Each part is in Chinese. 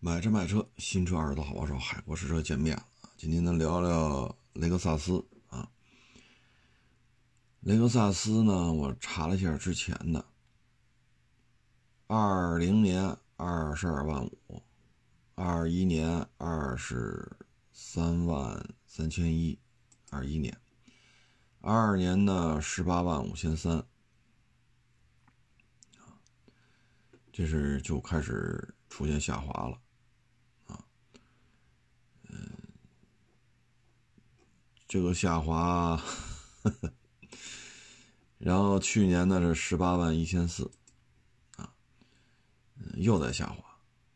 买车卖车，新车二手好帮手，海阔试车见面了。今天呢，聊聊雷克萨斯啊。雷克萨斯呢，我查了一下之前的，二零年二十二万五，二一年二十三万三千一，二一年，二二年呢十八万五千三，这是就开始出现下滑了。这个下滑，然后去年呢是十八万一千四，啊，又在下滑，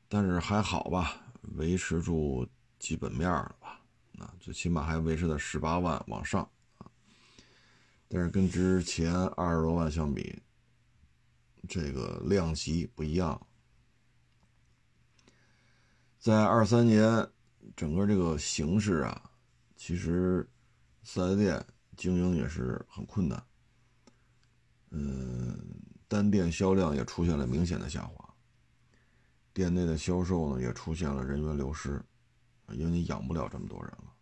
但是还好吧，维持住基本面了吧，啊，最起码还维持在十八万往上啊，但是跟之前二十多万相比，这个量级不一样，在二三年整个这个形势啊，其实。四 S 店经营也是很困难，嗯，单店销量也出现了明显的下滑，店内的销售呢也出现了人员流失，因为你养不了这么多人了，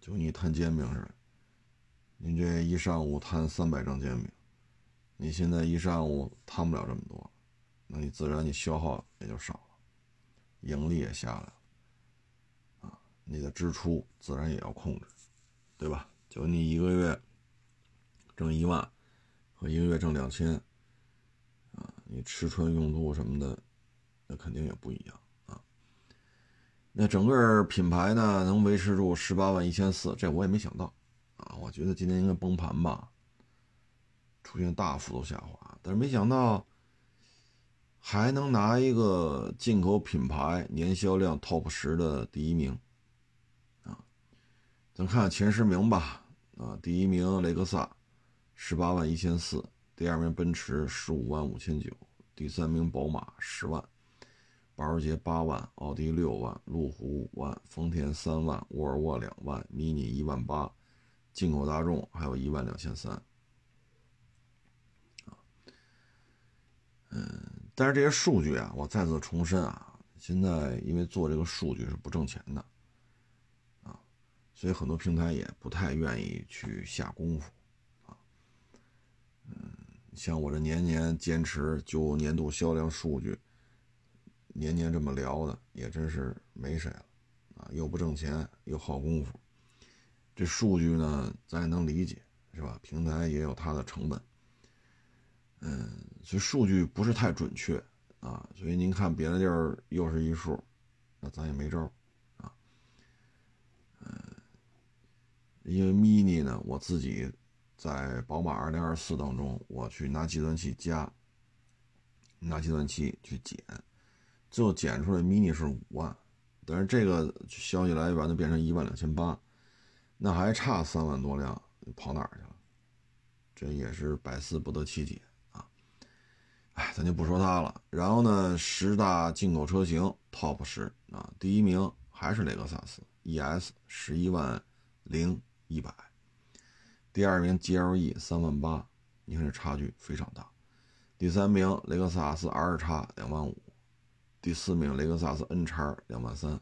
就你摊煎饼似的，你这一上午摊三百张煎饼，你现在一上午摊不了这么多，那你自然你消耗也就少了，盈利也下来了。你的支出自然也要控制，对吧？就你一个月挣一万和一个月挣两千，啊，你吃穿用度什么的，那肯定也不一样啊。那整个品牌呢，能维持住十八万一千四，这我也没想到啊。我觉得今天应该崩盘吧，出现大幅度下滑，但是没想到还能拿一个进口品牌年销量 TOP 十的第一名。咱看前十名吧，啊，第一名雷克萨，十八万一千四；第二名奔驰，十五万五千九；第三名宝马，十万；保时捷八万；奥迪六万；路虎五万；丰田三万；沃尔沃两万；mini 一万八；进口大众还有一万两千三。啊，嗯，但是这些数据啊，我再次重申啊，现在因为做这个数据是不挣钱的。所以很多平台也不太愿意去下功夫，啊，嗯，像我这年年坚持就年度销量数据，年年这么聊的，也真是没谁了，啊，又不挣钱又耗功夫，这数据呢咱也能理解，是吧？平台也有它的成本，嗯，所以数据不是太准确，啊，所以您看别的地儿又是一数，那咱也没招儿。因为 mini 呢，我自己在宝马2024当中，我去拿计算器加，拿计算器去减，最后减出来 mini 是五万，但是这个消息来源就变成一万两千八，那还差三万多辆，跑哪儿去了？这也是百思不得其解啊！哎，咱就不说它了。然后呢，十大进口车型 top 十啊，第一名还是雷克萨斯 ES，十一万零。一百，第二名 GLE 三万八，你看这差距非常大。第三名雷克萨斯 R 叉两万五，第四名雷克萨斯 N 叉两万三。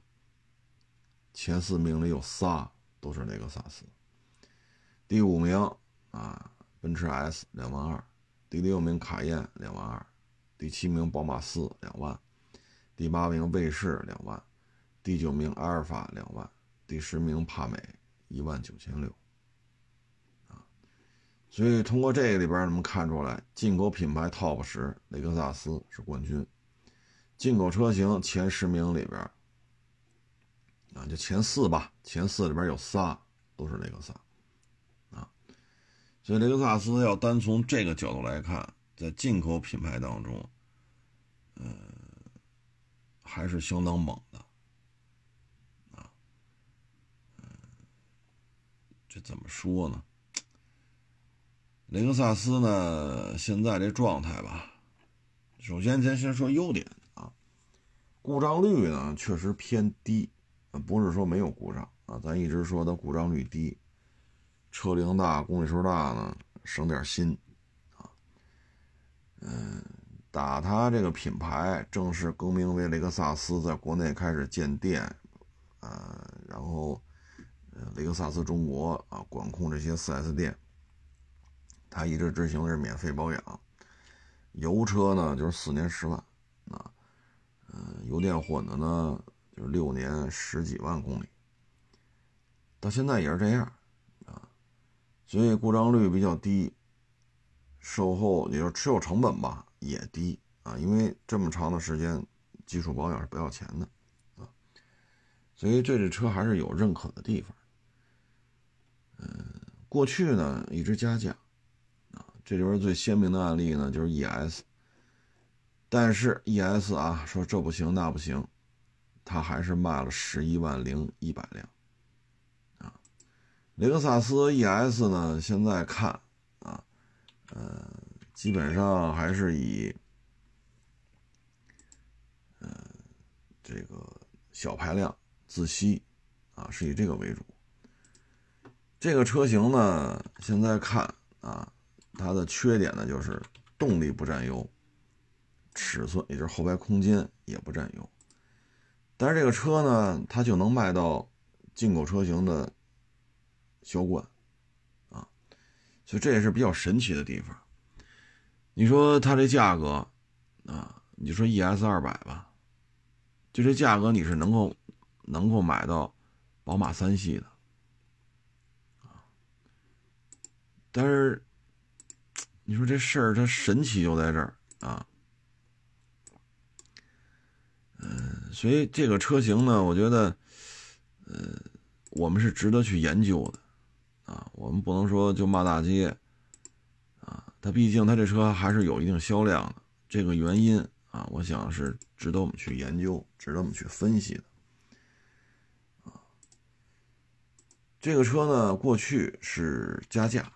前四名里有仨都是雷克萨斯。第五名啊，奔驰 S 两万二，第六名卡宴两万二，第七名宝马四两万，第八名卫士两万，第九名阿尔法两万，第十名帕美。一万九千六，啊，所以通过这个里边能看出来，进口品牌 TOP 十，雷克萨斯是冠军。进口车型前十名里边，啊，就前四吧，前四里边有仨都是雷克萨，啊，所以雷克萨斯要单从这个角度来看，在进口品牌当中，嗯，还是相当猛的。这怎么说呢？雷克萨斯呢，现在这状态吧，首先咱先说优点啊，故障率呢确实偏低，不是说没有故障啊，咱一直说它故障率低，车龄大，公里数大呢，省点心啊。嗯，打它这个品牌正式更名为雷克萨斯，在国内开始建店，呃，然后雷克萨斯中国啊管控这些 4S 店，他一直执行的是免费保养，油车呢就是四年十万啊，嗯，油电混的呢就是六年十几万公里，到现在也是这样啊，所以故障率比较低。售后也就是持有成本吧也低啊，因为这么长的时间基础保养是不要钱的啊，所以对这车还是有认可的地方。嗯，过去呢一直加价啊，这里边最鲜明的案例呢就是 ES，但是 ES 啊说这不行那不行，它还是卖了十一万零一百辆啊。雷克萨斯 ES 呢现在看啊。呃，基本上还是以，呃，这个小排量自吸，啊，是以这个为主。这个车型呢，现在看啊，它的缺点呢就是动力不占优，尺寸也就是后排空间也不占优。但是这个车呢，它就能卖到进口车型的销冠啊。所以这也是比较神奇的地方。你说它这价格啊，你说 ES 二百吧，就这价格你是能够能够买到宝马三系的啊。但是你说这事儿它神奇就在这儿啊。嗯，所以这个车型呢，我觉得，呃，我们是值得去研究的。啊，我们不能说就骂大街，啊，它毕竟它这车还是有一定销量的，这个原因啊，我想是值得我们去研究，值得我们去分析的。啊，这个车呢，过去是加价，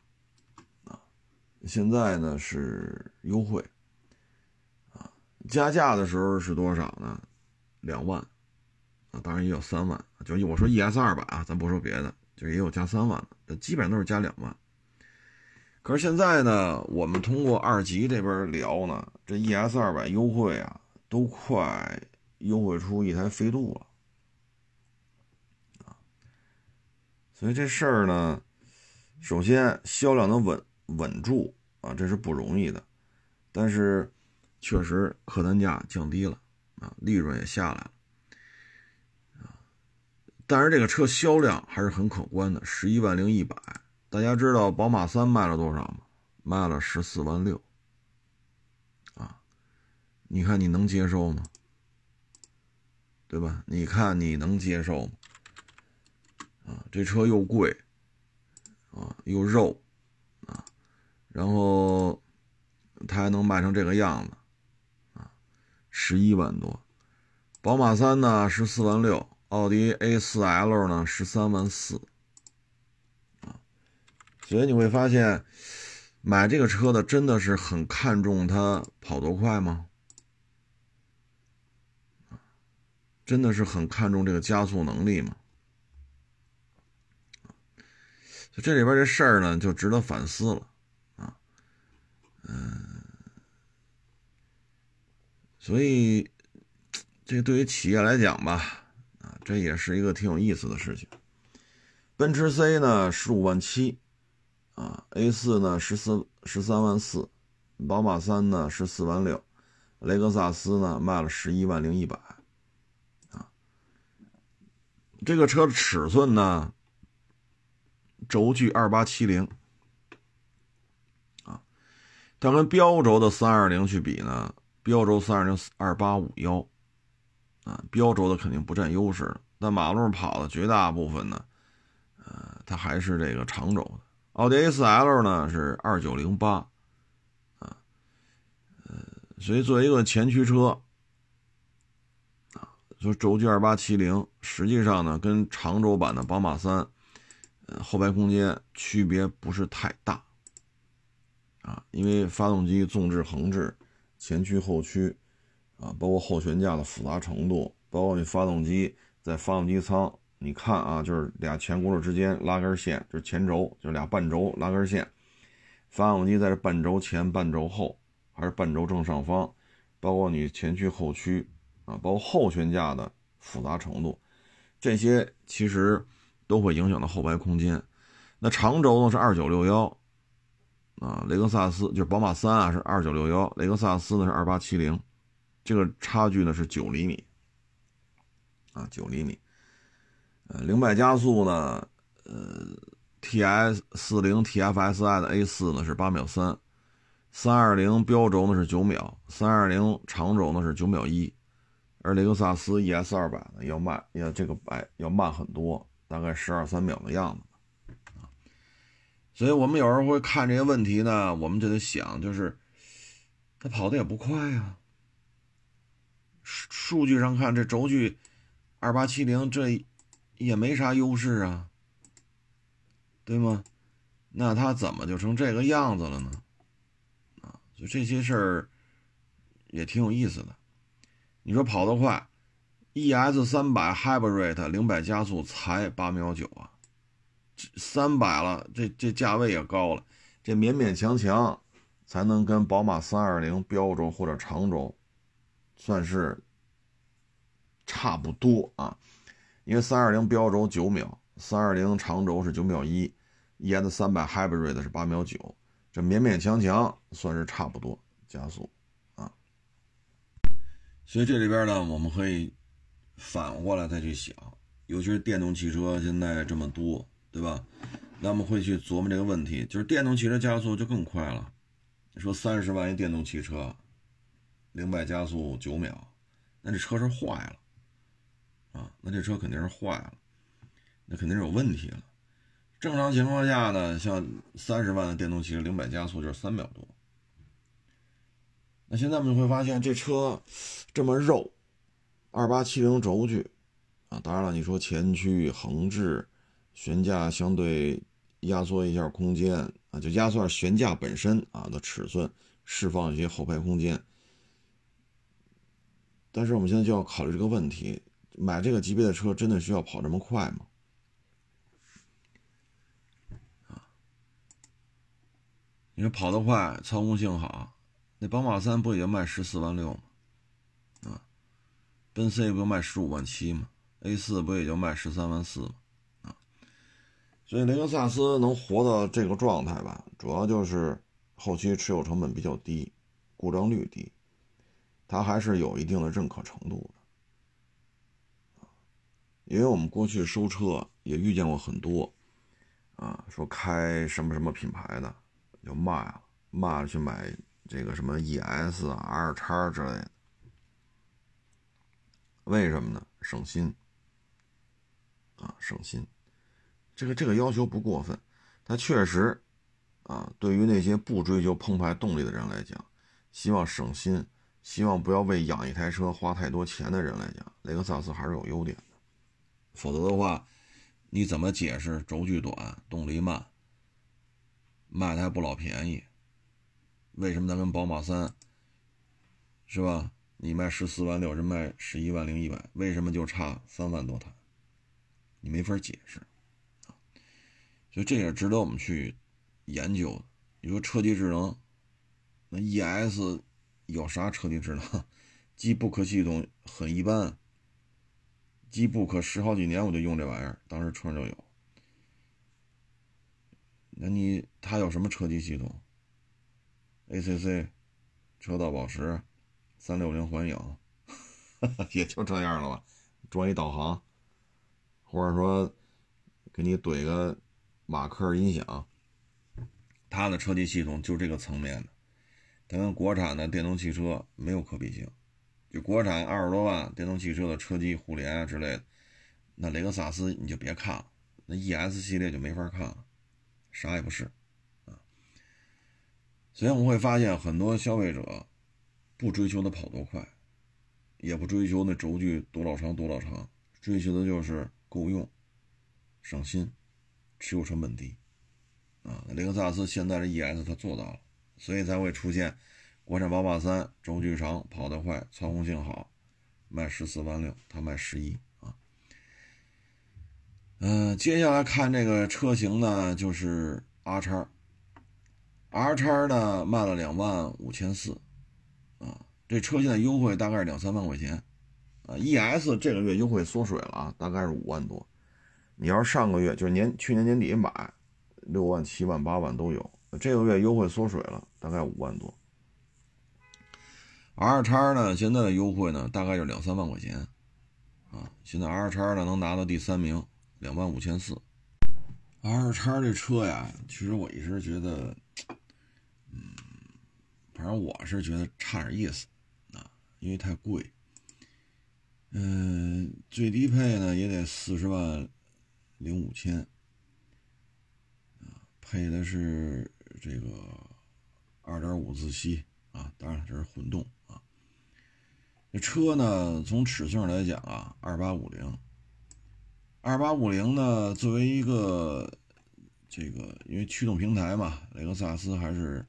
现在呢是优惠，啊，加价的时候是多少呢？两万，啊，当然也有三万，就我说 ES 二百啊，咱不说别的。就也有加三万的，基本上都是加两万。可是现在呢，我们通过二级这边聊呢，这 ES 二百优惠啊，都快优惠出一台飞度了啊。所以这事儿呢，首先销量能稳稳住啊，这是不容易的。但是确实客单价降低了啊，利润也下来了啊。但是这个车销量还是很可观的，十一万零一百。大家知道宝马三卖了多少吗？卖了十四万六。啊，你看你能接受吗？对吧？你看你能接受吗？啊，这车又贵，啊，又肉，然后它还能卖成这个样子，啊，十一万多。宝马三呢，十四万六。奥迪 A4L 呢，十三万四，啊，所以你会发现，买这个车的真的是很看重它跑多快吗？真的是很看重这个加速能力吗？这里边这事儿呢，就值得反思了，嗯，所以这对于企业来讲吧。啊这也是一个挺有意思的事情。奔驰 C 呢，十五万七，啊，A4 呢，十四十三万四，宝马三呢，十四万六，雷克萨斯呢，卖了十一万零一百，啊，这个车的尺寸呢，轴距二八七零，它跟标轴的三二零去比呢，标轴三二零二八五幺。啊，标轴的肯定不占优势，但马路上跑的绝大部分呢，呃，它还是这个长轴的。奥迪 A4L 呢是二九零八，啊，呃，所以作为一个前驱车，啊，就轴距二八七零，实际上呢跟长轴版的宝马三，呃，后排空间区别不是太大，啊，因为发动机纵置横置，前驱后驱。啊，包括后悬架的复杂程度，包括你发动机在发动机舱，你看啊，就是俩前轱辘之间拉根线，就是前轴，就是俩半轴拉根线。发动机在这半轴前、半轴后，还是半轴正上方？包括你前驱后驱啊，包括后悬架的复杂程度，这些其实都会影响到后排空间。那长轴呢是二九六幺啊，雷克萨斯就是宝马三啊是二九六幺，雷克萨斯呢是二八七零，这个差距呢是九厘米啊，九厘米。呃，零百加速呢，呃，T S 四零 T F S I 的 A 四呢是八秒三，三二零标轴呢是九秒，三二零长轴呢是九秒一，而雷克萨斯 E S 二百呢要慢，要这个百要慢很多，大概十二三秒的样子。所以我们有时候会看这些问题呢，我们就得想，就是它跑的也不快呀，数数据上看这轴距二八七零这。也没啥优势啊，对吗？那他怎么就成这个样子了呢？啊，就这些事儿也挺有意思的。你说跑得快，ES 三百 Hybrid 零百加速才八秒九啊，三百了，这这价位也高了，这勉勉强强才能跟宝马三二零标轴或者长轴算是差不多啊。因为三二零标轴九秒，三二零长轴是九秒一，ES 三百 Hybrid 是八秒九，这勉勉强强算是差不多加速啊。所以这里边呢，我们可以反过来再去想，尤其是电动汽车现在这么多，对吧？那我们会去琢磨这个问题，就是电动汽车加速就更快了。你说三十万一电动汽车，零百加速九秒，那这车是坏了。啊，那这车肯定是坏了，那肯定是有问题了。正常情况下呢，像三十万的电动汽车零百加速就是三秒多。那现在我们会发现这车这么肉，二八七零轴距啊，当然了，你说前驱横置，悬架相对压缩一下空间啊，就压缩下悬架本身啊的尺寸，释放一些后排空间。但是我们现在就要考虑这个问题。买这个级别的车真的需要跑这么快吗？啊，你说跑得快，操控性好，那宝马三不也就卖十四万六吗？啊，奔 C 不就卖十五万七吗？A 四不也就卖十三万四吗？所以雷克萨斯能活到这个状态吧，主要就是后期持有成本比较低，故障率低，它还是有一定的认可程度的。因为我们过去收车也遇见过很多，啊，说开什么什么品牌的，就骂了，骂去买这个什么 ES、R 叉之类的，为什么呢？省心，啊，省心，这个这个要求不过分，它确实，啊，对于那些不追求澎湃动力的人来讲，希望省心，希望不要为养一台车花太多钱的人来讲，雷克萨斯还是有优点的。否则的话，你怎么解释轴距短、动力慢，卖的还不老便宜？为什么它跟宝马三是吧？你卖十四万六，人卖十一万零一百，为什么就差三万多台？你没法解释！所以这也值得我们去研究的。你说车机智能，那 ES 有啥车机智能？机不可系统很一般。机不可十好几年，我就用这玩意儿，当时车上就有。那你它有什么车机系统？ACC、车道保持、三六零环影，也就这样了吧？装一导航，或者说给你怼个马克音响，它的车机系统就这个层面的，它跟国产的电动汽车没有可比性。就国产二十多万电动汽车的车机互联啊之类的，那雷克萨斯你就别看了，那 ES 系列就没法看了，啥也不是啊。所以我们会发现很多消费者不追求的跑多快，也不追求那轴距多老长多老长，追求的就是够用、省心、持有成本低啊。雷克萨斯现在的 ES 它做到了，所以才会出现。国产宝马三轴距长，跑得快，操控性好，卖十四万六，它卖十一啊。嗯，接下来看这个车型呢，就是 R 叉，R 叉呢卖了两万五千四啊，这车现在优惠大概是两三万块钱，啊，ES 这个月优惠缩水了啊，大概是五万多。你要是上个月就是年去年年底买，六万、七万、八万都有，这个月优惠缩水了，大概五万多。R 叉呢，现在的优惠呢，大概就两三万块钱，啊，现在 R 叉呢能拿到第三名，两万五千四。R 叉这车呀，其实我一直觉得，嗯，反正我是觉得差点意思，啊，因为太贵，嗯，最低配呢也得四十万零五千，啊，配的是这个二点五自吸，啊，当然这是混动啊。这车呢，从尺寸上来讲啊，二八五零，二八五零呢，作为一个这个，因为驱动平台嘛，雷克萨斯还是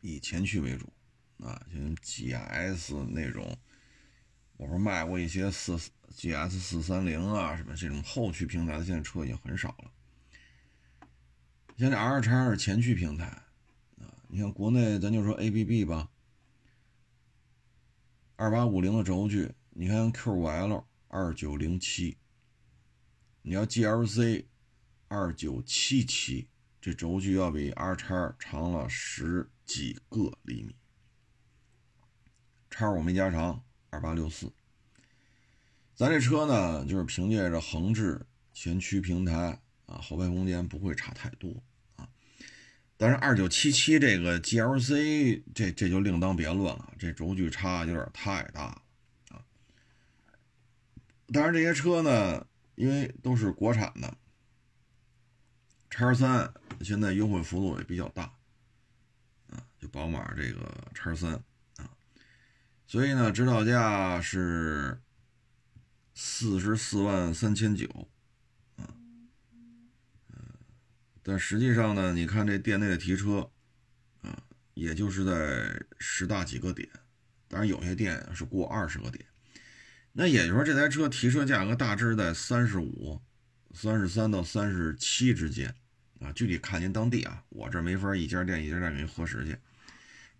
以前驱为主啊，像 GS 那种，我说卖过一些四 GS 四三零啊，什么这种后驱平台的，现在车已经很少了。现在 R 叉是前驱平台啊，你看国内咱就说 ABB 吧。二八五零的轴距，你看 Q 五 L 二九零七，你要 GLC 二九七七，这轴距要比 R 叉长了十几个厘米。叉我没加长，二八六四。咱这车呢，就是凭借着横置前驱平台啊，后排空间不会差太多啊。但是二九七七这个 GLC 这这就另当别论了，这轴距差有点太大了啊。当然这些车呢，因为都是国产的，叉三现在优惠幅度也比较大啊，就宝马这个叉三啊，所以呢，指导价是四十四万三千九。啊但实际上呢，你看这店内的提车，啊，也就是在十大几个点，当然有些店是过二十个点。那也就是说，这台车提车价格大致在三十五、三十三到三十七之间，啊，具体看您当地啊，我这没法一家店一家店给您核实去。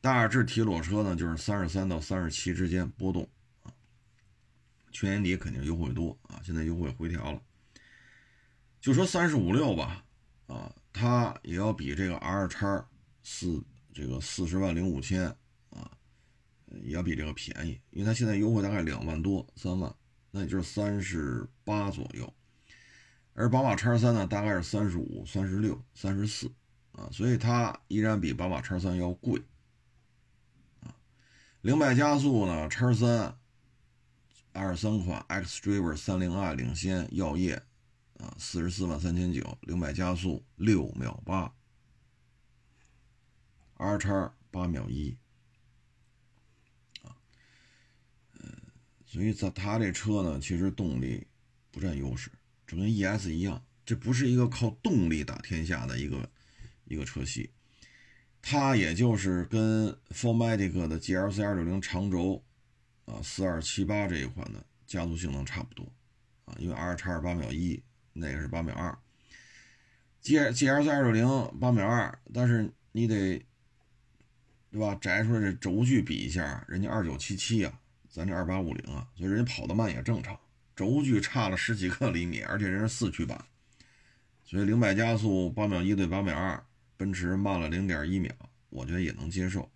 大致提裸车呢，就是三十三到三十七之间波动，去年底肯定优惠多啊，现在优惠回调了，就说三十五六吧。啊，它也要比这个 R 叉四这个四十万零五千啊，也要比这个便宜，因为它现在优惠大概两万多三万，那也就是三十八左右。而宝马叉三呢，大概是三十五、三十六、三十四啊，所以它依然比宝马叉三要贵啊。零百加速呢，叉三二三款 xDrive 三零 i 领先耀夜。啊，四十四万三千九，零百加速六秒八，R 叉八秒一，啊，嗯，所以在它这车呢，其实动力不占优势，这跟 ES 一样，这不是一个靠动力打天下的一个一个车系，它也就是跟 f o r m a t i c 的 GLC 二六零长轴啊四二七八这一款的加速性能差不多，啊，因为 R 叉八秒一。那个是八秒二，G G L C 二六零八秒二，但是你得对吧？摘出来这轴距比一下，人家二九七七啊，咱这二八五零啊，所以人家跑得慢也正常。轴距差了十几个厘米，而且人是四驱版，所以零百加速八秒一对八秒二，奔驰慢了零点一秒，我觉得也能接受。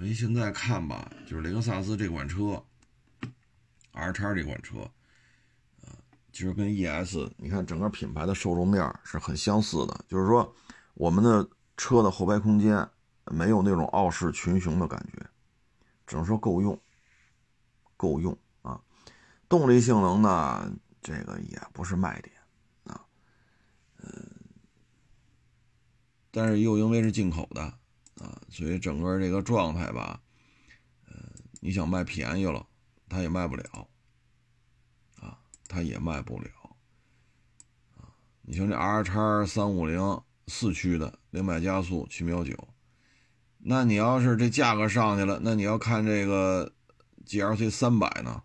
所以现在看吧，就是雷克萨斯这款车，R 叉这款车。啊其实跟 ES，你看整个品牌的受众面是很相似的，就是说我们的车的后排空间没有那种傲视群雄的感觉，只能说够用，够用啊。动力性能呢，这个也不是卖点啊，嗯，但是又因为是进口的啊，所以整个这个状态吧，嗯，你想卖便宜了，它也卖不了。啊它也卖不了啊！你像这 R 叉三五零四驱的零百加速七秒九，那你要是这价格上去了，那你要看这个 GLC 三百呢，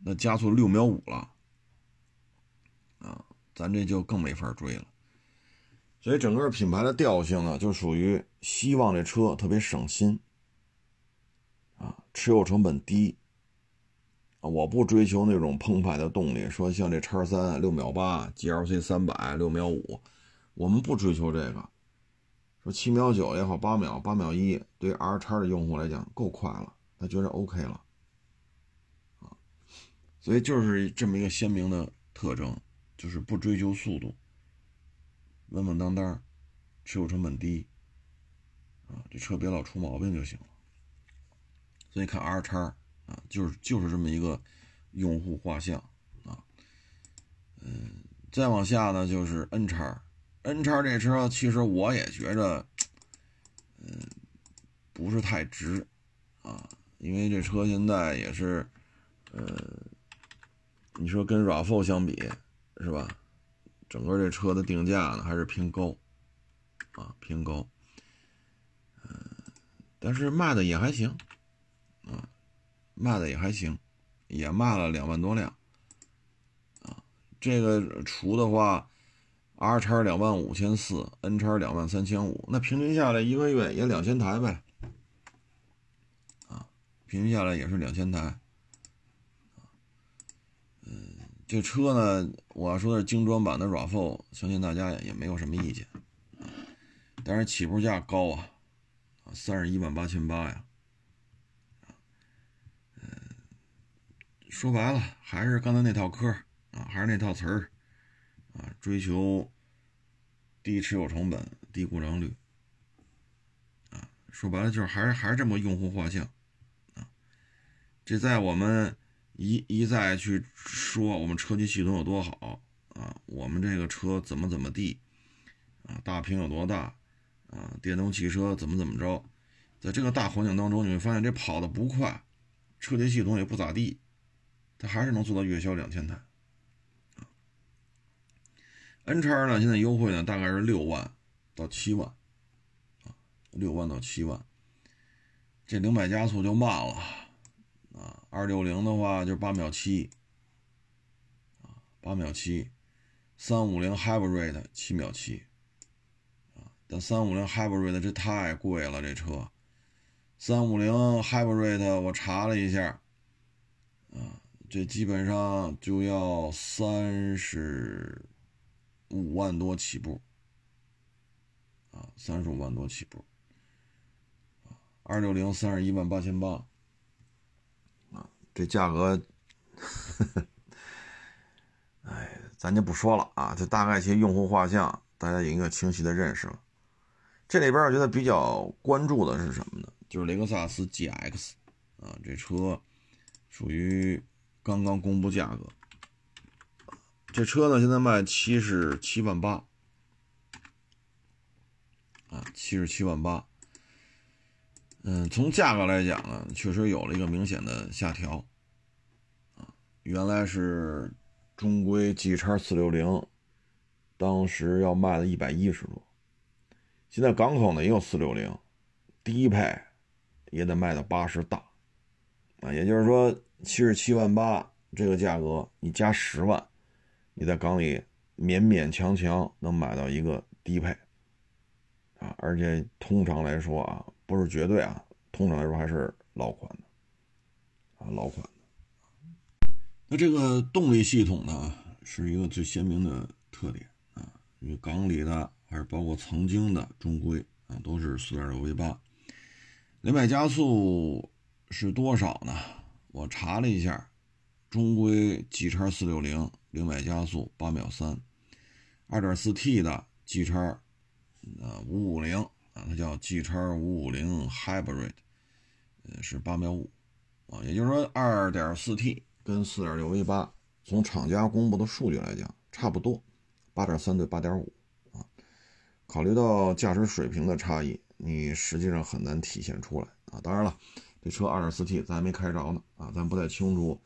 那加速六秒五了啊！咱这就更没法追了。所以整个品牌的调性呢，就属于希望这车特别省心啊，持有成本低。啊，我不追求那种澎湃的动力，说像这叉三六秒八，GLC 三百六秒五，我们不追求这个。说七秒九也好，八秒八秒一，对 R 叉的用户来讲够快了，他觉得 OK 了。啊，所以就是这么一个鲜明的特征，就是不追求速度，稳稳当当，持有成本低。啊，这车别老出毛病就行了。所以看 R 叉。啊，就是就是这么一个用户画像啊，嗯，再往下呢就是 N 叉，N 叉这车其实我也觉着，嗯，不是太值啊，因为这车现在也是，呃，你说跟 RAV4 相比是吧？整个这车的定价呢还是偏高啊，偏高，嗯，但是卖的也还行啊。卖的也还行，也卖了两万多辆，啊，这个除的话，R 叉两万五千四，N 叉两万三千五，那平均下来一个月也两千台呗，啊，平均下来也是两千台，这车呢，我要说的是精装版的 RAV4，相信大家也也没有什么意见，但是起步价高啊，啊，三十一万八千八呀。说白了，还是刚才那套嗑啊，还是那套词儿啊，追求低持有成本、低故障率啊。说白了，就是还是还是这么用户画像啊。这在我们一一再去说我们车机系统有多好啊，我们这个车怎么怎么地啊，大屏有多大啊，电动汽车怎么怎么着，在这个大环境当中，你会发现这跑的不快，车机系统也不咋地。它还是能做到月销两千台，N 叉呢？现在优惠呢，大概是六万到七万，啊，六万到七万。这零百加速就慢了，啊，二六零的话就是八秒七，啊，八秒七，三五零 Hybrid 七秒七，啊，但三五零 Hybrid 这太贵了，这车，三五零 Hybrid 我查了一下，啊。这基本上就要三十五万多起步，啊，三十五万多起步，啊，二六零三十一万八千八，这价格，哎，咱就不说了啊，这大概一些用户画像，大家有一个清晰的认识了。这里边我觉得比较关注的是什么呢？就是雷克萨斯 GX，啊，这车属于。刚刚公布价格，这车呢现在卖七十七万八，啊，七十七万八。嗯，从价格来讲呢，确实有了一个明显的下调，原来是中规 G 叉四六零，当时要卖了一百一十多，现在港口呢也有四六零，低配也得卖到八十大，啊，也就是说。七十七万八这个价格，你加十万，你在港里勉勉强强能买到一个低配啊，而且通常来说啊，不是绝对啊，通常来说还是老款的啊，老款的。那这个动力系统呢，是一个最鲜明的特点啊，因为港里的还是包括曾经的中规啊，都是四点六 V 八，零百加速是多少呢？我查了一下，中规 G 叉四六零零百加速八秒三，二点四 T 的 G 叉呃五五零啊，它叫 G 叉五五零 Hybrid，呃是八秒五啊，也就是说二点四 T 跟四点六 V 八从厂家公布的数据来讲差不多，八点三对八点五啊，考虑到驾驶水平的差异，你实际上很难体现出来啊，当然了。这车 2.4T 咱还没开着呢啊，咱不太清楚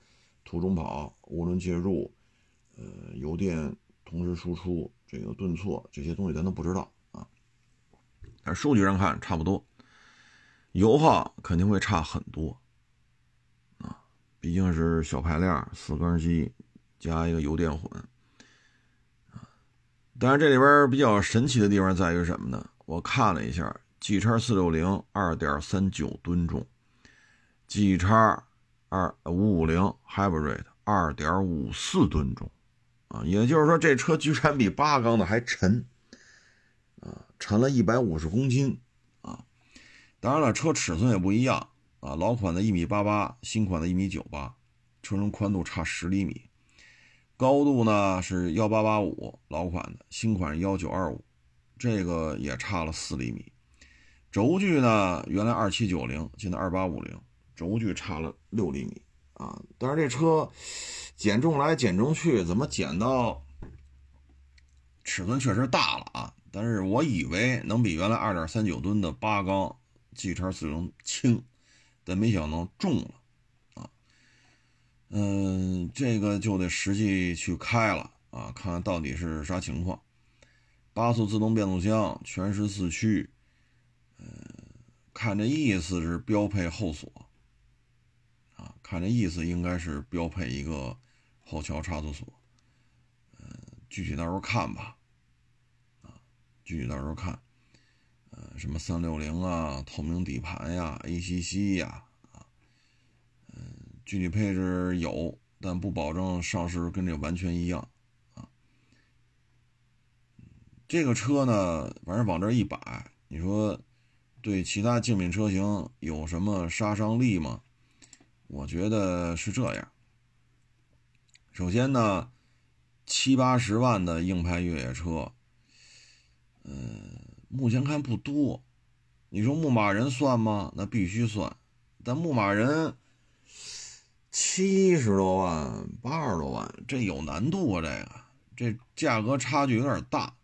途中跑、涡轮介入、呃油电同时输出、这个顿挫这些东西咱都不知道啊。但数据上看差不多，油耗肯定会差很多，毕竟是小排量四缸机加一个油电混啊。但是这里边比较神奇的地方在于什么呢？我看了一下，G 叉460 2.39吨重。G 叉二五五零 Hybrid 二点五四吨重啊，也就是说这车居然比八缸的还沉啊，沉了一百五十公斤啊。当然了，车尺寸也不一样啊，老款的一米八八，新款的一米九八，车身宽度差十厘米，高度呢是幺八八五，老款的，新款幺九二五，这个也差了四厘米。轴距呢，原来二七九零，现在二八五零。轴距差了六厘米啊！但是这车减重来减重去，怎么减到尺寸确实大了啊？但是我以为能比原来二点三九吨的八缸 G 叉四零轻，但没想到中了啊！嗯，这个就得实际去开了啊，看看到底是啥情况。八速自动变速箱，全时四驱，嗯，看这意思是标配后锁。啊看这意思，应该是标配一个后桥差速锁。嗯，具体到时候看吧。啊，具体到时候看。什么三六零啊，透明底盘呀，ACC 呀，啊，嗯，具体配置有，但不保证上市跟这完全一样。啊，这个车呢，反正往这一摆，你说对其他竞品车型有什么杀伤力吗？我觉得是这样。首先呢，七八十万的硬派越野车，嗯，目前看不多。你说牧马人算吗？那必须算。但牧马人七十多万、八十多万，这有难度啊！这个这价格差距有点大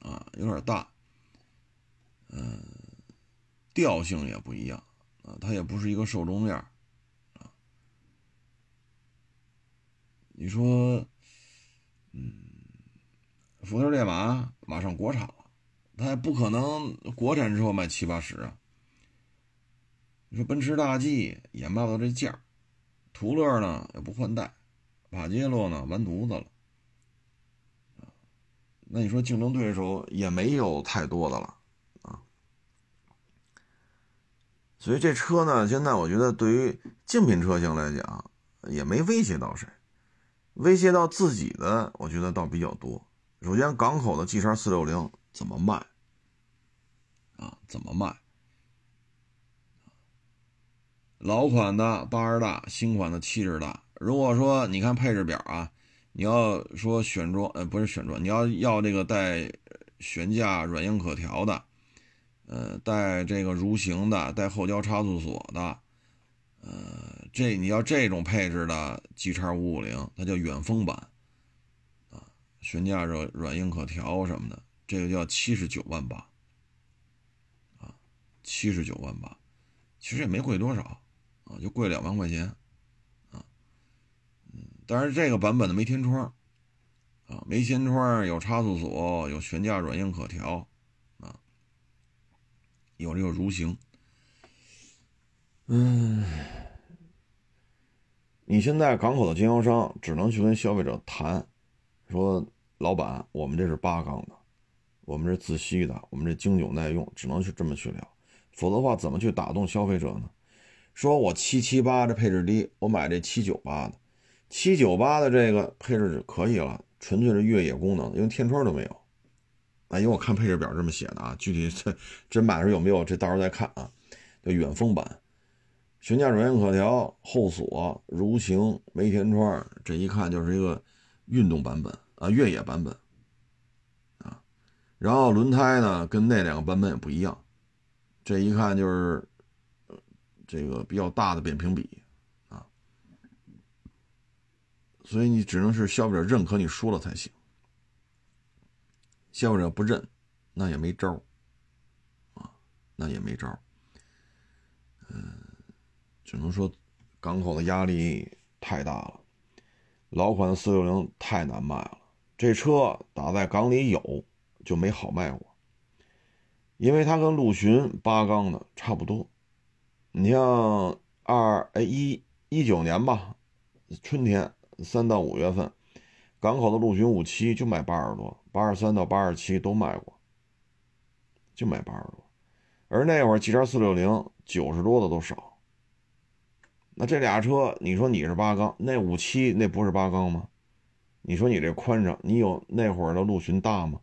啊，有点大。嗯，调性也不一样啊，它也不是一个受众面啊。你说，嗯，福特烈马马上国产了，它也不可能国产之后卖七八十啊。你说奔驰大 G 也卖不到这价，途乐呢也不换代，帕杰罗呢完犊子了，那你说竞争对手也没有太多的了啊。所以这车呢，现在我觉得对于竞品车型来讲，也没威胁到谁。威胁到自己的，我觉得倒比较多。首先，港口的 G 叉四六零怎么卖？啊，怎么卖？老款的八十大，新款的七十大。如果说你看配置表啊，你要说选装，呃，不是选装，你要要这个带悬架软硬可调的，呃，带这个蠕行的，带后交差速锁的。呃，这你要这种配置的 G 叉五五零，它叫远峰版，啊，悬架软软硬可调什么的，这个叫七十九万八，七十九万八，其实也没贵多少，啊，就贵两万块钱，啊，嗯，但是这个版本的没天窗，啊，没天窗，有差速锁，有悬架软硬可调，啊，有这个蠕行。嗯，你现在港口的经销商只能去跟消费者谈，说老板，我们这是八缸的，我们这自吸的，我们这经久耐用，只能去这么去聊，否则的话怎么去打动消费者呢？说我七七八这配置低，我买这七九八的，七九八的这个配置可以了，纯粹是越野功能，因为天窗都没有。啊，因为我看配置表这么写的啊，具体这真买的时候有没有，这到时候再看啊，叫远风版。悬架软硬可调，后锁、蠕行、没天窗，这一看就是一个运动版本啊，越野版本啊。然后轮胎呢，跟那两个版本也不一样，这一看就是这个比较大的扁平比啊。所以你只能是消费者认可你说了才行，消费者不认，那也没招啊，那也没招嗯。只能说，港口的压力太大了，老款的四六零太难卖了。这车打在港里有，就没好卖过，因为它跟陆巡八缸的差不多。你像二哎一一九年吧，春天三到五月份，港口的陆巡五七就卖八十多，八十三到八十七都卖过，就卖八十多。而那会儿 G 叉四六零九十多的都少。那这俩车，你说你是八缸，那五七那不是八缸吗？你说你这宽敞，你有那会儿的陆巡大吗？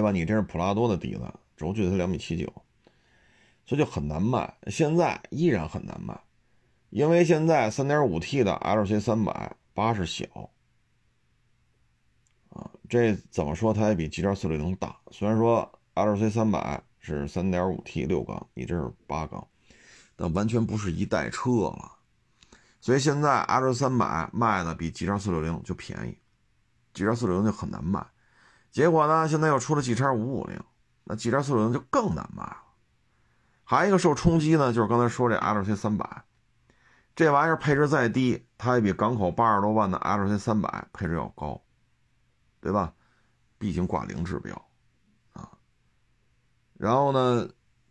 对吧？你这是普拉多的底子，轴距才两米七九，所以就很难卖。现在依然很难卖，因为现在三点五 T 的 LC 三百八是小啊，这怎么说它也比 GT 四六零大。虽然说 LC 三百是三点五 T 六缸，你这是八缸，但完全不是一代车了。所以现在 L 三百卖的比 G 叉四六零就便宜，G 叉四六零就很难卖。结果呢，现在又出了 G 叉五五零，那 G 叉四六零就更难卖了。还有一个受冲击呢，就是刚才说这 L C 三百，这玩意儿配置再低，它也比港口八十多万的 L C 三百配置要高，对吧？毕竟挂零指标啊。然后呢，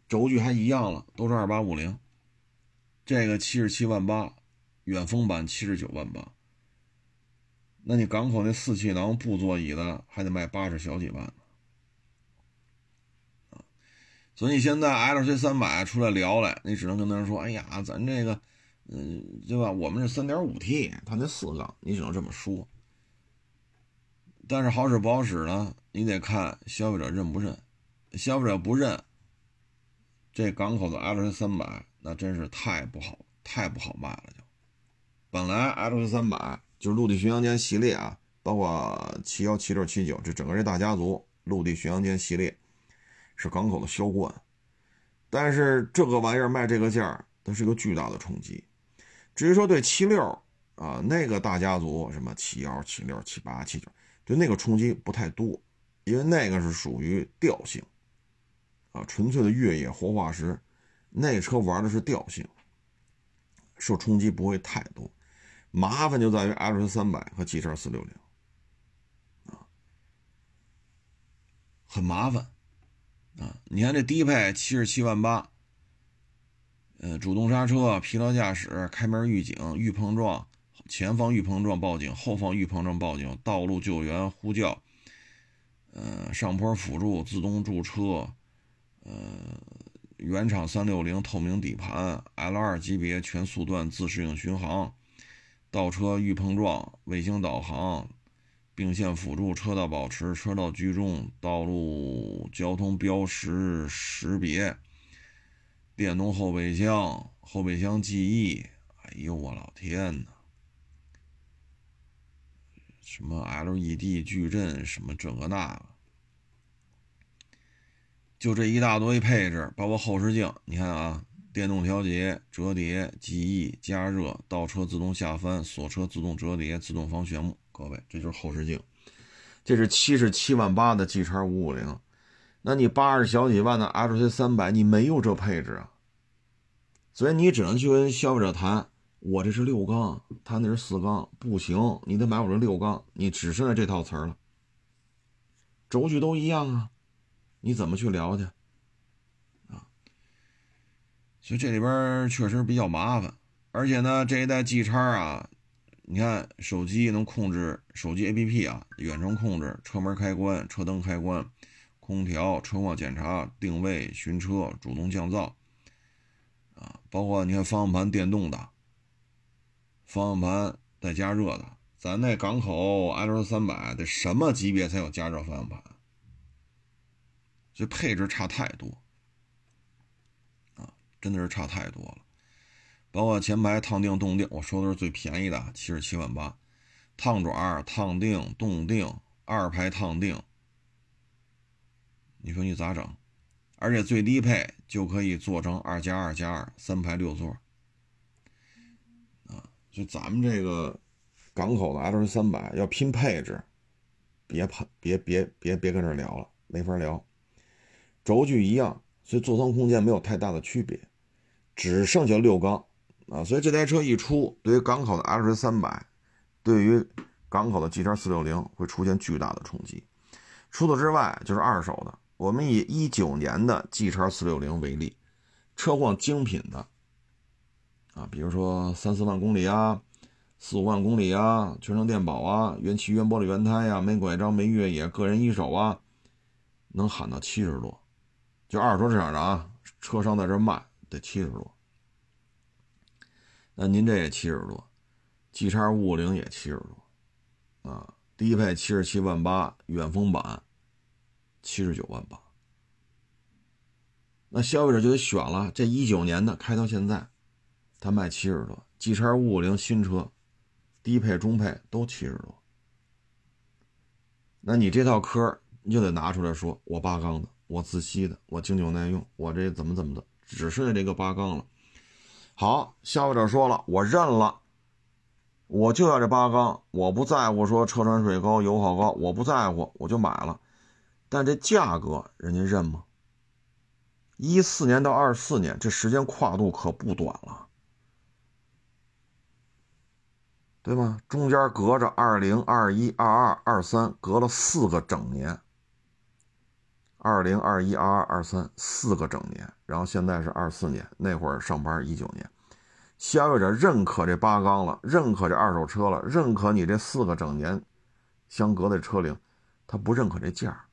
轴距还一样了，都是二八五零，这个七十七万八。远峰版七十九万八，那你港口那四气囊布座椅的还得卖八十小几万呢，啊！所以现在 L C 三百出来聊来，你只能跟他说：“哎呀，咱这个，嗯，对吧？我们是三点五 T，它那四缸，你只能这么说。但是好使不好使呢？你得看消费者认不认。消费者不认，这港口的 L C 三百那真是太不好，太不好卖了就。”本来 L C 三百就是陆地巡洋舰系列啊，包括七幺、七六、七九，这整个这大家族陆地巡洋舰系列是港口的销冠。但是这个玩意儿卖这个价，它是个巨大的冲击。至于说对七六啊那个大家族，什么七幺、七六、七八、七九，对那个冲击不太多，因为那个是属于调性啊，纯粹的越野活化石，那车玩的是调性，受冲击不会太多。麻烦就在于 L 三百和 G 叉四六零，啊，很麻烦，啊，你看这低配七十七万八，呃，主动刹车、疲劳驾驶、开门预警、预碰撞、前方预碰撞报警、后方预碰撞报警、道路救援呼叫，呃，上坡辅助、自动驻车，呃，原厂三六零透明底盘，L 二级别全速段自适应巡航。倒车预碰撞、卫星导航、并线辅助、车道保持、车道居中、道路交通标识识别、电动后备箱、后备箱记忆。哎呦我老天呐！什么 LED 矩阵，什么这个那个，就这一大堆配置，包括后视镜，你看啊。电动调节、折叠、记忆、加热、倒车自动下翻、锁车自动折叠、自动防眩目。各位，这就是后视镜。这是七十七万八的 G 叉五五零，那你八十小几万的 L C 三百，你没有这配置啊。所以你只能去跟消费者谈，我这是六缸，他那是四缸，不行，你得买我这六缸，你只剩下这套词儿了。轴距都一样啊，你怎么去聊去？所以这里边确实比较麻烦，而且呢，这一代 G 叉啊，你看手机能控制手机 APP 啊，远程控制车门开关、车灯开关、空调、车况检查、定位、寻车、主动降噪啊，包括你看方向盘电动的，方向盘带加热的，咱那港口 L 三百得什么级别才有加热方向盘？这配置差太多。真的是差太多了，包括前排烫定、动定，我说的是最便宜的，七十七万八，烫爪、烫定、动定，二排烫定，你说你咋整？而且最低配就可以做成二加二加二，三排六座，啊，就咱们这个港口的 L 三百要拼配置，别怕，别别别别跟这聊了，没法聊，轴距一样，所以座舱空间没有太大的区别。只剩下六缸啊，所以这台车一出，对于港口的 L 三百，对于港口的 G 叉四六零会出现巨大的冲击。除此之外，就是二手的。我们以一九年的 G 叉四六零为例，车况精品的啊，比如说三四万公里啊，四五万公里啊，全程电保啊，原漆原玻璃原胎呀，没拐杖没越野，个人一手啊，能喊到七十多。就二手市场上啊，车商在这卖。得七十多，那您这也七十多，G 叉五五零也七十多，啊，低配七十七万八，远峰版七十九万八。那消费者就得选了，这一九年的开到现在，他卖七十多，G 叉五五零新车，低配中配都七十多。那你这套壳你就得拿出来说，我八缸的，我自吸的，我经久耐用，我这怎么怎么的，只剩下这个八缸了。好，消费者说了，我认了，我就要这八缸，我不在乎说车船税高、油耗高，我不在乎，我就买了。但这价格人家认吗？一四年到二四年，这时间跨度可不短了，对吗？中间隔着二零、二一、二二、二三，隔了四个整年。二零、二一、二二、二三，四个整年，然后现在是二四年，那会儿上班一九年，消费者认可这八缸了，认可这二手车了，认可你这四个整年相隔的车龄，他不认可这价儿。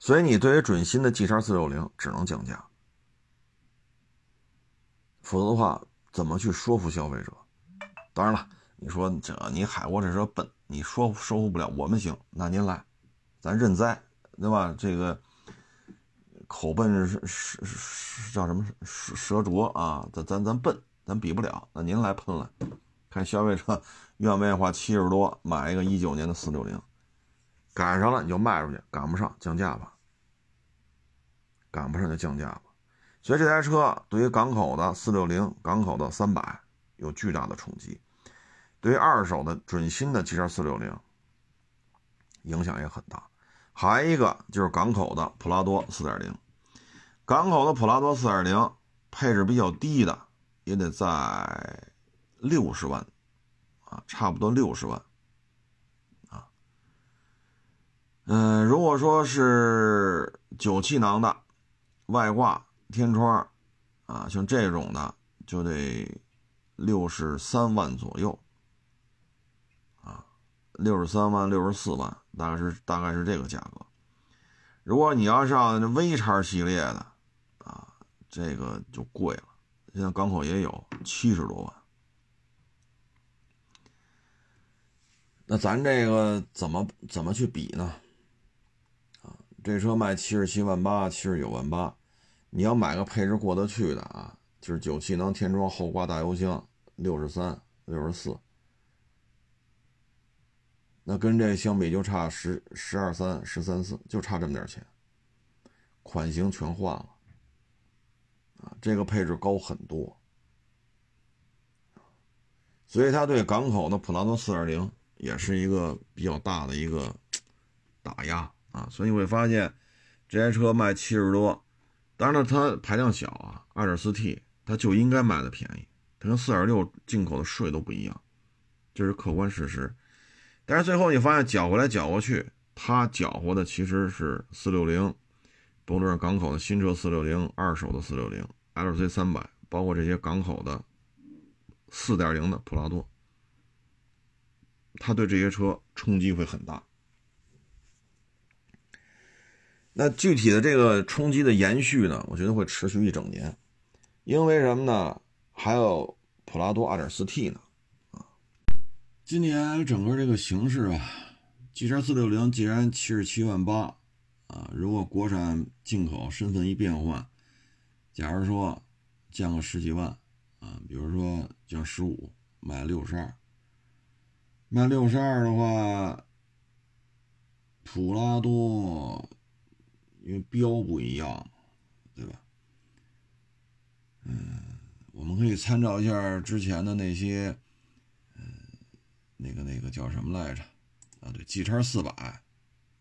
所以你对于准新的 G 叉四六零只能降价，否则的话怎么去说服消费者？当然了，你说这你海沃这车笨，你说说服不了我们行，那您来，咱认栽，对吧？这个口笨是是是叫什么蛇蛇拙啊？咱咱咱笨，咱比不了，那您来喷来，看消费者愿不愿意花七十多买一个一九年的四六零。赶上了你就卖出去，赶不上降价吧。赶不上就降价吧。所以这台车对于港口的四六零、港口的三百有巨大的冲击，对于二手的准新的 G 叉四六零影响也很大。还一个就是港口的普拉多四点零，港口的普拉多四点零配置比较低的也得在六十万啊，差不多六十万啊。嗯，如果说是九气囊的外挂天窗，啊，像这种的就得六十三万左右，六十三万、六十四万，大概是大概是这个价格。如果你要上 V 叉系列的，啊，这个就贵了。现在港口也有七十多万，那咱这个怎么怎么去比呢？啊这车卖七十七万八，七十九万八，你要买个配置过得去的啊，就是九气囊天窗后挂大油箱，六十三、六十四，那跟这相比就差十十二三、十三四，就差这么点钱，款型全换了，啊，这个配置高很多，所以它对港口的普拉多四点零也是一个比较大的一个打压。啊，所以你会发现，这台车卖七十多，当然了，它排量小啊，二点四 T，它就应该卖的便宜，它跟四点六进口的税都不一样，这是客观事实。但是最后你发现搅过来搅过去，它搅和的其实是四六零，不论是港口的新车四六零，二手的四六零，LC 三百，包括这些港口的四点零的普拉多，它对这些车冲击会很大。那具体的这个冲击的延续呢？我觉得会持续一整年，因为什么呢？还有普拉多 2.4T 呢，今年整个这个形势啊，G 叉460既然七十七万八，啊，如果国产进口身份一变换，假如说降个十几万，啊，比如说降十五，卖六十二，卖六十二的话，普拉多。因为标不一样，对吧？嗯，我们可以参照一下之前的那些，那个那个叫什么来着？啊，对，G 叉四百，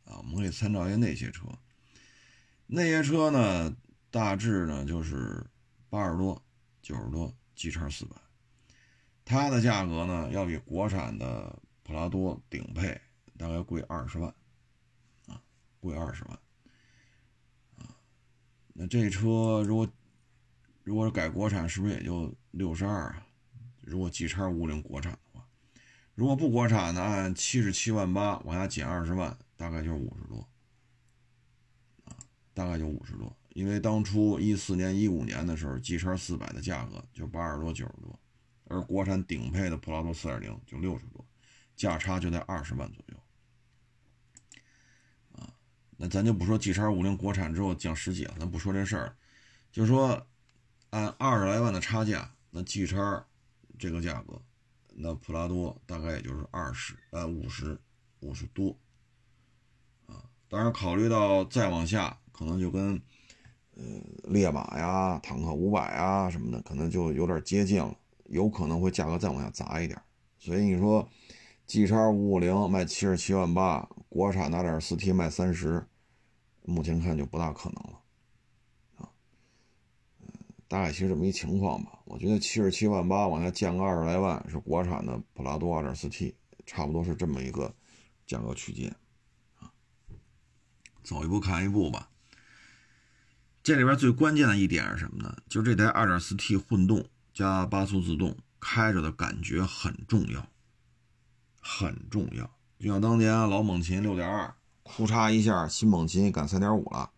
啊，我们可以参照一下那些车。那些车呢，大致呢就是八十多、九十多，G 叉四百，它的价格呢要比国产的普拉多顶配大概贵二十万，啊，贵二十万。那这车如果如果改国产，是不是也就六十二啊？如果 G 叉五零国产，如果不国产的，按七十七万八往下减二十万，大概就是五十多啊，大概就五十多。因为当初一四年、一五年的时候，G 叉四百的价格就八十多、九十多，而国产顶配的普拉多四点零就六十多，价差就在二十万左右。啊，那咱就不说 G 叉五零国产之后降十几了，咱不说这事儿，就说按二十来万的差价，那 G 叉这个价格，那普拉多大概也就是二十、呃五十、五十多。啊，当然考虑到再往下，可能就跟。呃，烈马呀，坦克五百啊什么的，可能就有点接近了，有可能会价格再往下砸一点。所以你说，G 叉五五零卖七十七万八，国产那点四 T 卖三十，目前看就不大可能了。大概其实这么一情况吧。我觉得七十七万八往下降个二十来万，是国产的普拉多二点四 T，差不多是这么一个价格区间啊。走一步看一步吧。这里边最关键的一点是什么呢？就这台 2.4T 混动加八速自动开着的感觉很重要，很重要。就像当年老猛禽6.2，库嚓一下，新猛禽赶3.5了，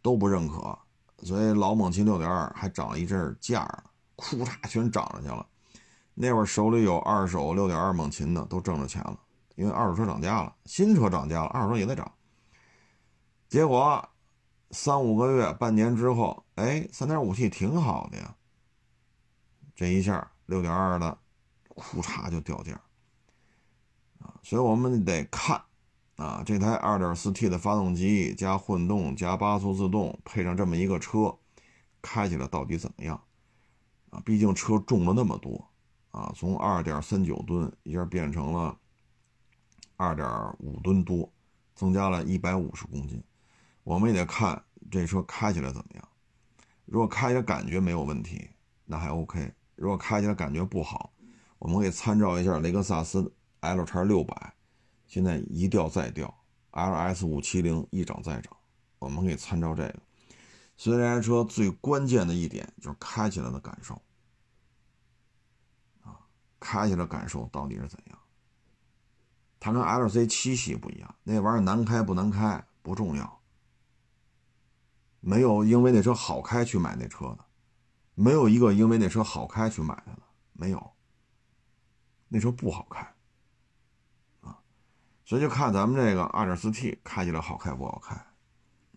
都不认可，所以老猛禽6.2还涨了一阵价，库嚓全涨上去了。那会儿手里有二手6.2猛禽的都挣着钱了，因为二手车涨价了，新车涨价了，二手车也在涨。结果。三五个月、半年之后，哎，三点五 T 挺好的呀。这一下六点二的，库嚓就掉价啊！所以我们得看啊，这台二点四 T 的发动机加混动加八速自动，配上这么一个车，开起来到底怎么样啊？毕竟车重了那么多啊，从二点三九吨一下变成了二点五吨多，增加了一百五十公斤。我们也得看这车开起来怎么样。如果开起来感觉没有问题，那还 OK。如果开起来感觉不好，我们可以参照一下雷克萨斯 L 叉六百，现在一掉再掉，LS 五七零一涨再涨，我们可以参照这个。所以这台车最关键的一点就是开起来的感受啊，开起来感受到底是怎样？它跟 LC 七系不一样，那玩意儿难开不难开不重要。没有因为那车好开去买那车的，没有一个因为那车好开去买它的，没有。那车不好开，所以就看咱们这个 2.4T 开起来好开不好开，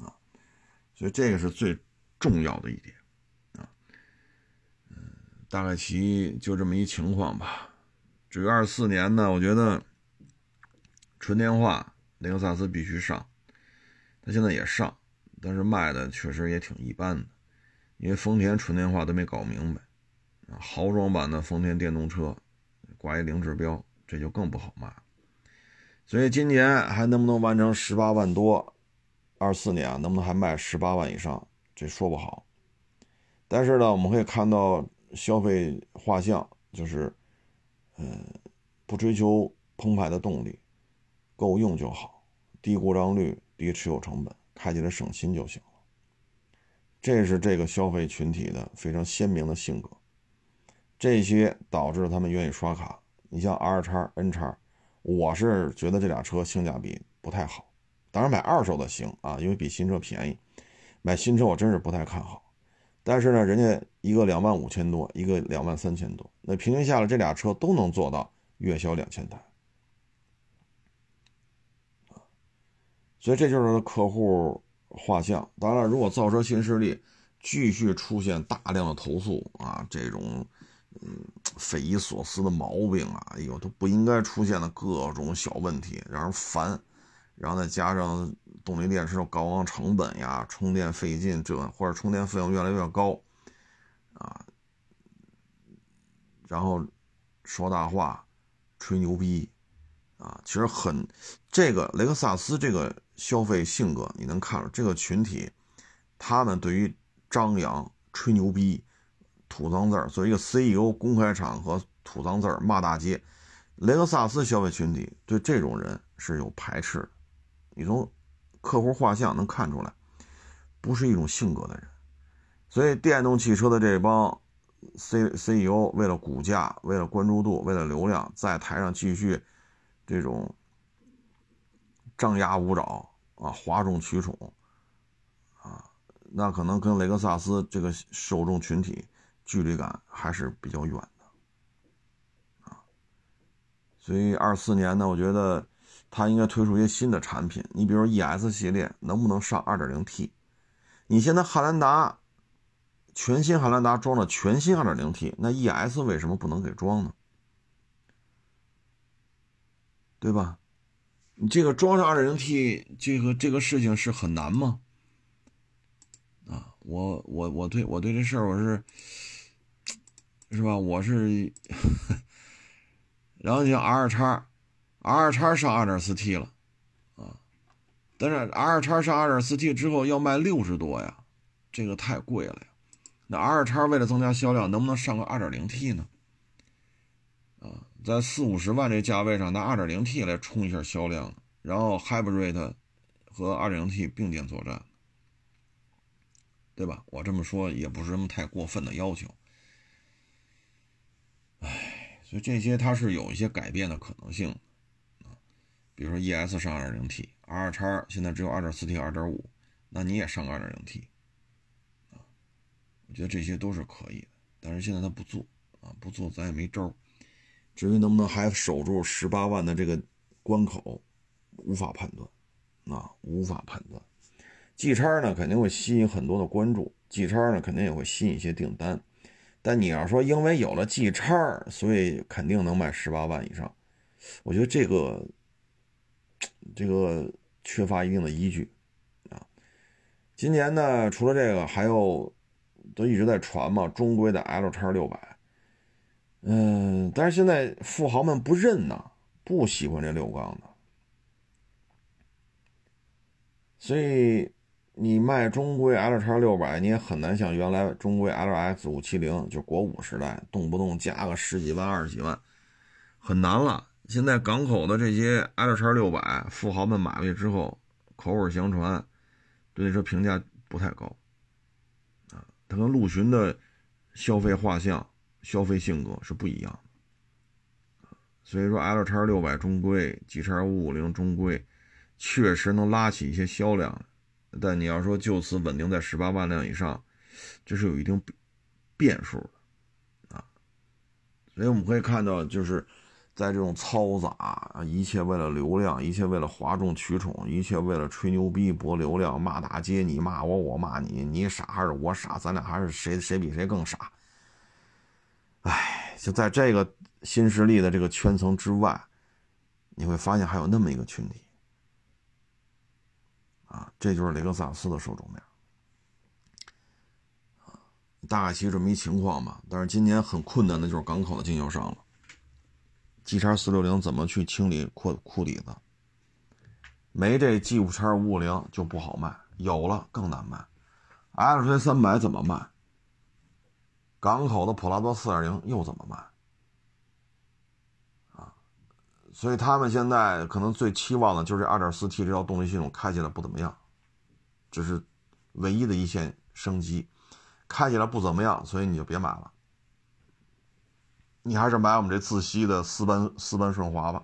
啊，所以这个是最重要的一点，啊，嗯，大概其就这么一情况吧。至于24年呢，我觉得纯电化雷克萨斯必须上，它现在也上。但是卖的确实也挺一般的，因为丰田纯电化都没搞明白，豪装版的丰田电动车挂一零指标，这就更不好卖。所以今年还能不能完成十八万多？二四年能不能还卖十八万以上？这说不好。但是呢，我们可以看到消费画像，就是，嗯，不追求澎湃的动力，够用就好，低故障率，低持有成本。开起来省心就行了，这是这个消费群体的非常鲜明的性格，这些导致他们愿意刷卡。你像 R 叉、N 叉，我是觉得这俩车性价比不太好。当然买二手的行啊，因为比新车便宜。买新车我真是不太看好。但是呢，人家一个两万五千多，一个两万三千多，那平均下来这俩车都能做到月销两千台。所以这就是客户画像。当然，如果造车新势力继续出现大量的投诉啊，这种嗯匪夷所思的毛病啊，哎呦都不应该出现的各种小问题，让人烦。然后再加上动力电池的高昂成本呀，充电费劲，这或者充电费用越来越高啊，然后说大话，吹牛逼啊，其实很这个雷克萨斯这个。消费性格，你能看出这个群体，他们对于张扬、吹牛逼、吐脏字儿，作为一个 CEO，公开场合吐脏字儿、骂大街，雷克萨斯消费群体对这种人是有排斥的。你从客户画像能看出来，不是一种性格的人。所以，电动汽车的这帮 C CEO 为了股价、为了关注度、为了流量，在台上继续这种。张牙舞爪啊，哗众取宠啊，那可能跟雷克萨斯这个受众群体距离感还是比较远的啊。所以二四年呢，我觉得它应该推出一些新的产品。你比如 ES 系列能不能上 2.0T？你现在汉兰达全新汉兰达装了全新 2.0T，那 ES 为什么不能给装呢？对吧？你这个装上 2.0T，这个这个事情是很难吗？啊，我我我对我对这事儿我是，是吧？我是，然后你像 R 叉，R 叉上 2.4T 了，啊，但是 R 叉上 2.4T 之后要卖六十多呀，这个太贵了呀。那 R 叉为了增加销量，能不能上个 2.0T 呢？啊？在四五十万这价位上，拿 2.0T 来冲一下销量，然后 Hybrid 和 2.0T 并肩作战，对吧？我这么说也不是什么太过分的要求。就，这些它是有一些改变的可能性啊，比如说 ES 上 2.0T，R 叉现在只有 2.4T、2.5，那你也上个 2.0T 啊？我觉得这些都是可以的，但是现在他不做啊，不做咱也没招。至于能不能还守住十八万的这个关口，无法判断，啊，无法判断。G 叉呢肯定会吸引很多的关注，G 叉呢肯定也会吸引一些订单。但你要说因为有了 G 叉，所以肯定能卖十八万以上，我觉得这个这个缺乏一定的依据啊。今年呢，除了这个，还有都一直在传嘛，中规的 L 叉六百。嗯，但是现在富豪们不认呐，不喜欢这六缸的，所以你卖中规 L 叉六百，你也很难像原来中规 LX 五七零，就国五时代，动不动加个十几万、二十几万，很难了。现在港口的这些 L 叉六百，富豪们买回去之后，口耳相传，对这车评价不太高啊，它跟陆巡的消费画像。消费性格是不一样的，所以说 L 叉六百中规，G 叉五五零中规，确实能拉起一些销量，但你要说就此稳定在十八万辆以上，这是有一定变数的啊。所以我们可以看到，就是在这种嘈杂，一切为了流量，一切为了哗众取宠，一切为了吹牛逼博流量，骂大街，你骂我，我骂你，你傻还是我傻，咱俩还是谁谁比谁更傻。哎，就在这个新势力的这个圈层之外，你会发现还有那么一个群体，啊，这就是雷克萨斯的受众面，大概其实这么一情况吧。但是今年很困难的就是港口的经销商了，G 叉四六零怎么去清理库库底子？没这 G 五叉五五零就不好卖，有了更难卖。L 三百怎么卖？港口的普拉多4.0又怎么卖？啊，所以他们现在可能最期望的就是 2.4T 这套动力系统开起来不怎么样，这是唯一的一线生机。开起来不怎么样，所以你就别买了，你还是买我们这自吸的四班四班顺滑吧，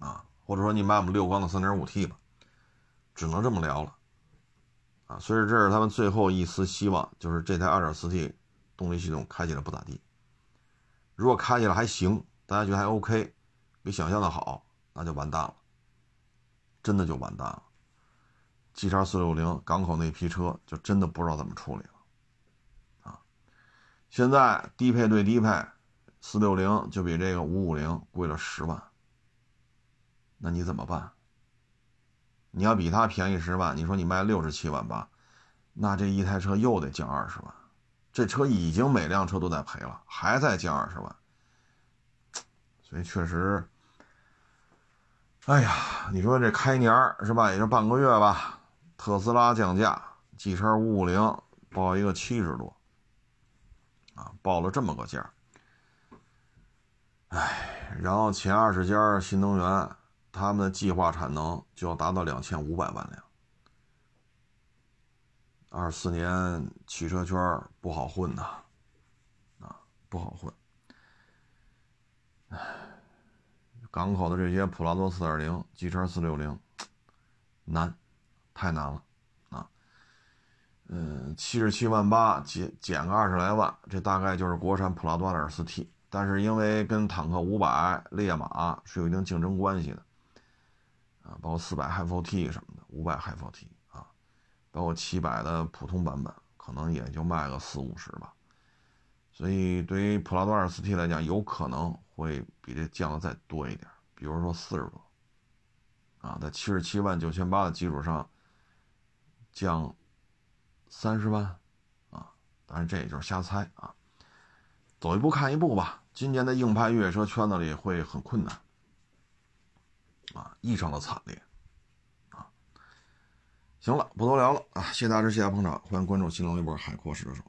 啊，或者说你买我们六缸的 3.5T 吧，只能这么聊了。啊，所以这是他们最后一丝希望，就是这台 2.4T 动力系统开起来不咋地。如果开起来还行，大家觉得还 OK，比想象的好，那就完蛋了，真的就完蛋了。G 叉460港口那批车就真的不知道怎么处理了。啊，现在低配对低配，460就比这个550贵了十万，那你怎么办？你要比它便宜十万，你说你卖六十七万八，那这一台车又得降二十万，这车已经每辆车都在赔了，还在降二十万，所以确实，哎呀，你说这开年是吧，也就半个月吧，特斯拉降价，G 叉五五零报一个七十多，啊，报了这么个价，哎，然后前二十家新能源。他们的计划产能就要达到两千五百万辆，二四年汽车圈不好混呐，啊，不好混。哎，港口的这些普拉多四点零、G 叉四六零，难，太难了，啊，嗯，七十七万八减减个二十来万，这大概就是国产普拉多的 2.4T。但是因为跟坦克五百、烈马是有一定竞争关系的，啊，包括四百 HiFi-T 什么的，五百 HiFi-T 啊，包括七百的普通版本，可能也就卖个四五十吧。所以对于普拉多 2.4T 来讲，有可能会比这降的再多一点，比如说四十多，啊，在七十七万九千八的基础上降三十万，啊，当然这也就是瞎猜啊，走一步看一步吧。今年的硬派越野车圈子里会很困难，啊，异常的惨烈，啊，行了，不多聊了啊，谢谢大家，谢谢捧场，欢迎关注新浪微博海阔试车手。